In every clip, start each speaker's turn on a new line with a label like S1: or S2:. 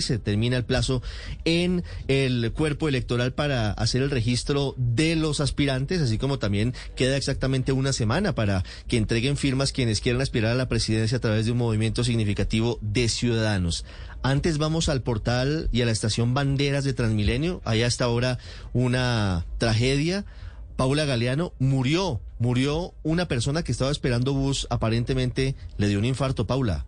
S1: se termina el plazo en el cuerpo electoral para hacer el registro de los aspirantes, así como también queda exactamente una semana para que entreguen firmas quienes quieran aspirar a la presidencia a través de un movimiento significativo de ciudadanos. Antes vamos al portal y a la estación Banderas de Transmilenio. Allá hasta ahora una tragedia. Paula Galeano murió, murió una persona que estaba esperando bus, aparentemente le dio un infarto, Paula.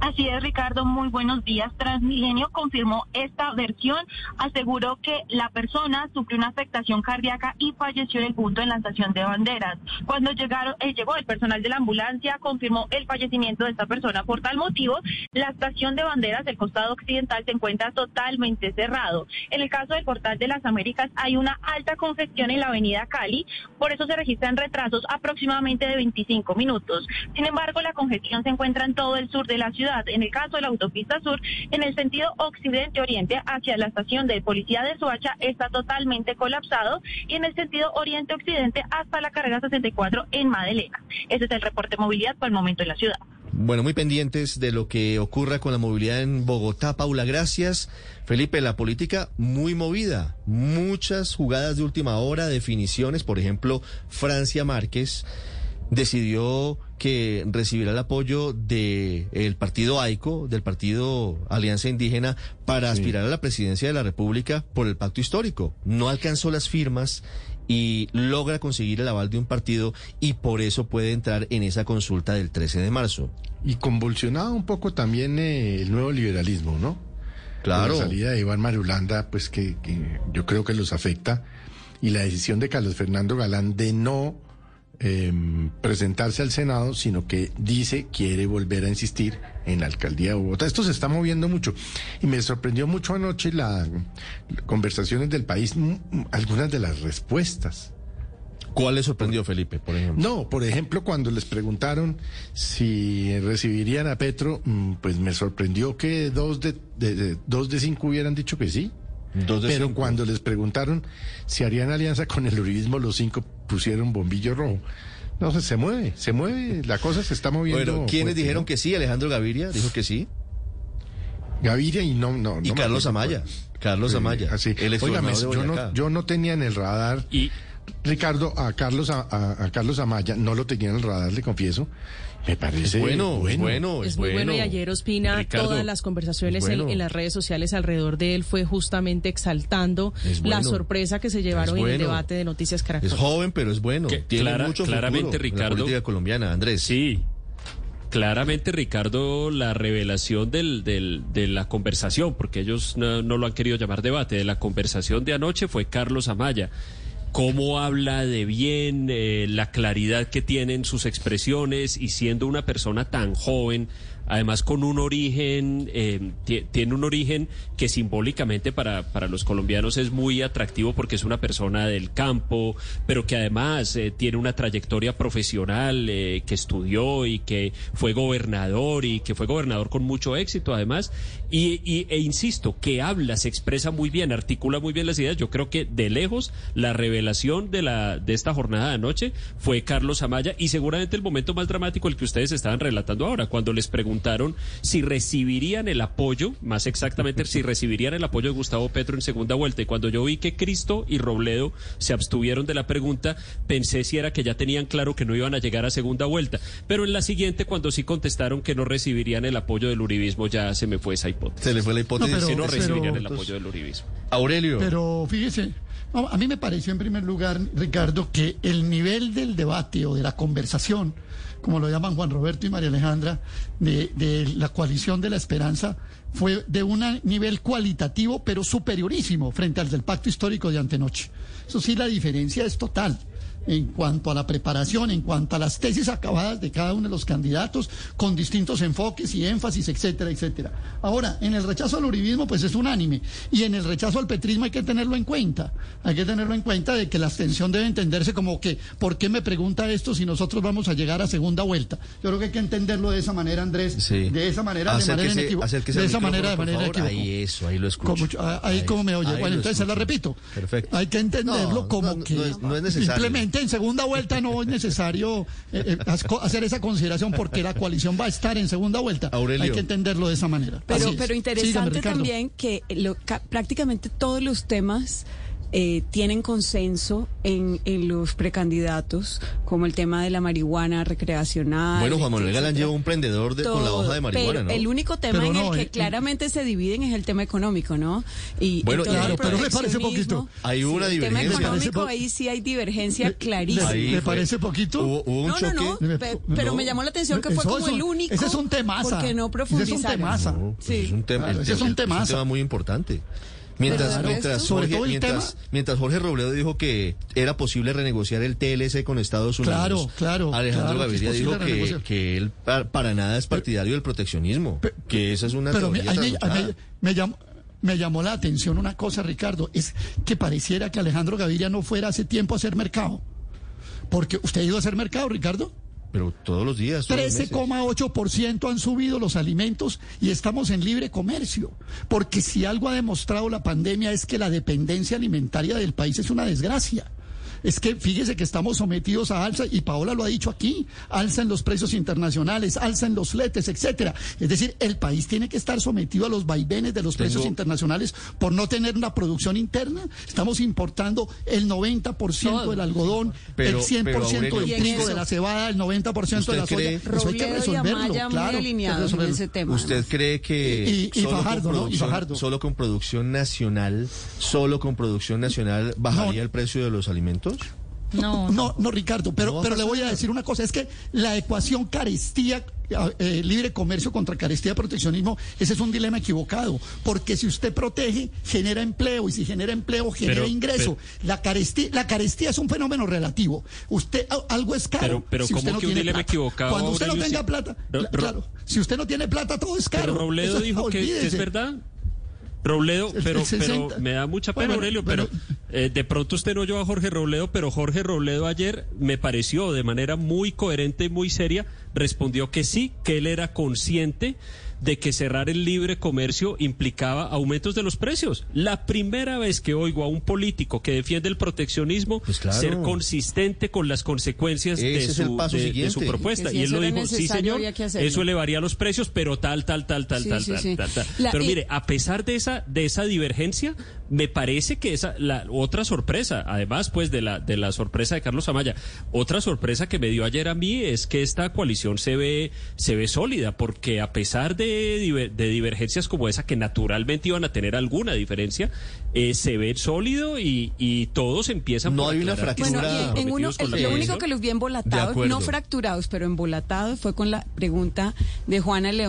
S2: Así es, Ricardo, muy buenos días. Transmilenio confirmó esta versión, aseguró que la persona sufrió una afectación cardíaca y falleció en el punto en la estación de banderas. Cuando llegaron, eh, llegó el personal de la ambulancia, confirmó el fallecimiento de esta persona. Por tal motivo, la estación de banderas del costado occidental se encuentra totalmente cerrado. En el caso del portal de las Américas hay una alta congestión en la avenida Cali, por eso se registran retrasos aproximadamente de 25 minutos. Sin embargo, la congestión se encuentra en todo el sur de la ciudad en el caso de la autopista sur, en el sentido occidente-oriente hacia la estación de policía de Soacha está totalmente colapsado y en el sentido oriente-occidente hasta la carrera 64 en Madelena. Ese es el reporte de movilidad por el momento en la ciudad.
S1: Bueno, muy pendientes de lo que ocurra con la movilidad en Bogotá. Paula, gracias. Felipe, la política muy movida, muchas jugadas de última hora, definiciones, por ejemplo, Francia Márquez decidió que recibirá el apoyo del partido AICO, del partido Alianza Indígena, para aspirar a la presidencia de la República por el pacto histórico. No alcanzó las firmas y logra conseguir el aval de un partido y por eso puede entrar en esa consulta del 13 de marzo.
S3: Y convulsionado un poco también eh, el nuevo liberalismo, ¿no?
S1: Claro.
S3: la salida de Iván Marulanda, pues que yo creo que los afecta. Y la decisión de Carlos Fernando Galán de no eh, presentarse al Senado, sino que dice quiere volver a insistir en la alcaldía de Bogotá. Esto se está moviendo mucho y me sorprendió mucho anoche las conversaciones del país, algunas de las respuestas.
S1: ¿Cuál le sorprendió, Felipe, por ejemplo?
S3: No, por ejemplo, cuando les preguntaron si recibirían a Petro, mm, pues me sorprendió que dos de, dos de cinco hubieran dicho que sí. Pero cuando les preguntaron si harían alianza con el uribismo, los cinco pusieron bombillo rojo. No, se, se mueve, se mueve, la cosa se está moviendo.
S1: Bueno, ¿quiénes dijeron que sí? Alejandro Gaviria dijo que sí.
S3: Gaviria y no, no,
S1: y Carlos Amaya. Carlos Amaya.
S3: Así. Óigame, yo no, yo no tenía en el radar. Y Ricardo, a Carlos, a, Carlos Amaya, no lo tenía en el radar, le confieso. Me parece
S1: bueno, bueno, bueno,
S4: es, muy bueno. Y ayer Ospina, todas las conversaciones en, las redes sociales alrededor de él fue justamente exaltando la sorpresa que se llevaron en el debate de Noticias Caracol.
S1: Es joven, pero es bueno. Tiene mucho
S5: claramente, Ricardo.
S1: la política colombiana, Andrés.
S5: Sí, Claramente, Ricardo, la revelación del, del, de la conversación, porque ellos no, lo han querido llamar debate, de la conversación de anoche fue Carlos Amaya cómo habla de bien, eh, la claridad que tiene en sus expresiones y siendo una persona tan joven, además con un origen, eh, tiene un origen que simbólicamente para, para los colombianos es muy atractivo porque es una persona del campo, pero que además eh, tiene una trayectoria profesional, eh, que estudió y que fue gobernador y que fue gobernador con mucho éxito además, y, e insisto, que habla, se expresa muy bien, articula muy bien las ideas. Yo creo que de lejos la revelación de, la, de esta jornada de anoche fue Carlos Amaya y seguramente el momento más dramático el que ustedes estaban relatando ahora, cuando les preguntaron preguntaron si recibirían el apoyo, más exactamente si recibirían el apoyo de Gustavo Petro en segunda vuelta. Y cuando yo vi que Cristo y Robledo se abstuvieron de la pregunta, pensé si era que ya tenían claro que no iban a llegar a segunda vuelta. Pero en la siguiente, cuando sí contestaron que no recibirían el apoyo del uribismo, ya se me fue esa hipótesis.
S1: Se le fue la hipótesis.
S5: que no recibirían el apoyo del uribismo.
S1: Aurelio.
S6: Pero fíjese, a mí me pareció en primer lugar, Ricardo, que el nivel del debate o de la conversación como lo llaman Juan Roberto y María Alejandra, de, la coalición de la esperanza, fue de un nivel cualitativo, pero superiorísimo frente al del pacto histórico de antenoche. Eso sí, la diferencia es total en cuanto a la preparación, en cuanto a las tesis acabadas de cada uno de los candidatos, con distintos enfoques y énfasis, etcétera, etcétera. Ahora, en el rechazo al uribismo, pues es unánime, y en el rechazo al petrismo hay que tenerlo en cuenta. Hay que tenerlo en cuenta de que la abstención debe entenderse como que, ¿por qué me pregunta esto si nosotros vamos a llegar a segunda vuelta? Yo creo que hay que entenderlo de esa manera, Andrés, de esa manera, de manera
S1: de
S6: esa manera, de manera equivocada.
S1: Ahí eso, ahí lo escucho.
S6: Ah, ahí, como me oye. bueno, entonces se la repito.
S1: Perfecto.
S6: Hay que entenderlo como que
S1: no es necesario.
S6: simplemente que en segunda vuelta no es necesario eh, eh, hacer esa consideración porque la coalición va a estar en segunda vuelta. Hay que entenderlo de esa manera.
S7: Pero, pero interesante también que prácticamente todos los temas eh, tienen consenso en, en, los precandidatos, como el tema de la marihuana recreacional.
S1: Bueno, Juan Manuel Galán lleva un prendedor de, con la hoja de marihuana,
S7: pero El único tema en el que eh, claramente se dividen es el tema económico, ¿no?
S6: Y, bueno, claro, pero me parece poquito.
S1: Hay una divergencia.
S7: El tema económico, ahí sí hay divergencia clarísima.
S6: ¿Me parece poquito?
S1: Hubo, un
S7: no, no, no, pero me llamó la atención que fue como el único.
S6: Ese es un temaza.
S7: Porque no profundizaron.
S6: Ese es un temaza.
S1: sí. es un tema, ese es un tema muy importante. Mientras, mientras, Jorge, mientras, mientras, Jorge Robledo dijo que era posible renegociar el TLC con Estados Unidos.
S6: Claro, claro.
S1: Alejandro Gaviria dijo que, que, él para, nada es partidario del proteccionismo. que esa es una
S6: pero me, me, llamó, me llamó la atención una cosa, Ricardo, es que pareciera que Alejandro Gaviria no fuera hace tiempo a hacer mercado. Porque usted ha ido a hacer mercado, Ricardo.
S1: Pero todos los días.
S6: 13,8% han subido los alimentos y estamos en libre comercio. Porque si algo ha demostrado la pandemia es que la dependencia alimentaria del país es una desgracia es que fíjese que estamos sometidos a alza, y Paola lo ha dicho aquí, alza en los precios internacionales, alza en los fletes, etcétera. Es decir, el país tiene que estar sometido a los vaivenes de los precios internacionales por no tener una producción interna. Estamos importando el 90% del algodón, el 100% del trigo, de la cebada, el 90% de la soya. Eso hay que resolverlo, claro.
S7: En ese tema,
S1: ¿Usted cree que
S6: y, Fajardo, ¿no? y Fajardo.
S1: solo con producción nacional, solo con producción nacional bajaría el precio de los alimentos?
S6: No, no, no, Ricardo, pero, pero le voy a decir una cosa, es que la ecuación carestía, eh, libre comercio contra carestía proteccionismo, ese es un dilema equivocado, porque si usted protege, genera empleo, y si genera empleo, genera ingreso. la, carestía, la carestía es un fenómeno relativo. Usted, algo es caro.
S5: Pero,
S6: si
S5: usted
S6: no
S5: que un dilema equivocado.
S6: Cuando usted no tenga plata, claro, si usted no tiene plata, todo es caro.
S5: Pero Robledo dijo que es verdad. Robledo, pero, pero me da mucha pena, Aurelio, pero, eh, de pronto usted no oyó a Jorge Robledo, pero Jorge Robledo ayer me pareció de manera muy coherente y muy seria, respondió que sí, que él era consciente de que cerrar el libre comercio implicaba aumentos de los precios. La primera vez que oigo a un político que defiende el proteccionismo pues ser consistente con las consecuencias de su, de, su, propuesta. y él lo dijo, sí señor, eso elevaría los precios, pero tal, tal, tal, tal, tal, tal, tal, Pero mire, a pesar de esa, de esa divergencia, me parece que esa, la otra sorpresa, además pues de la, de la sorpresa de Carlos Amaya, otra sorpresa que me dio ayer a mí es que esta coalición se ve, se ve sólida, porque a pesar de de, divergencias como esa, que naturalmente iban a tener alguna diferencia, eh, se ve sólido y, y todos empiezan
S1: no hay una fractura.
S7: Bueno, lo único que los vi embolatados, no fracturados, pero embolatados, fue con la pregunta de Juana León.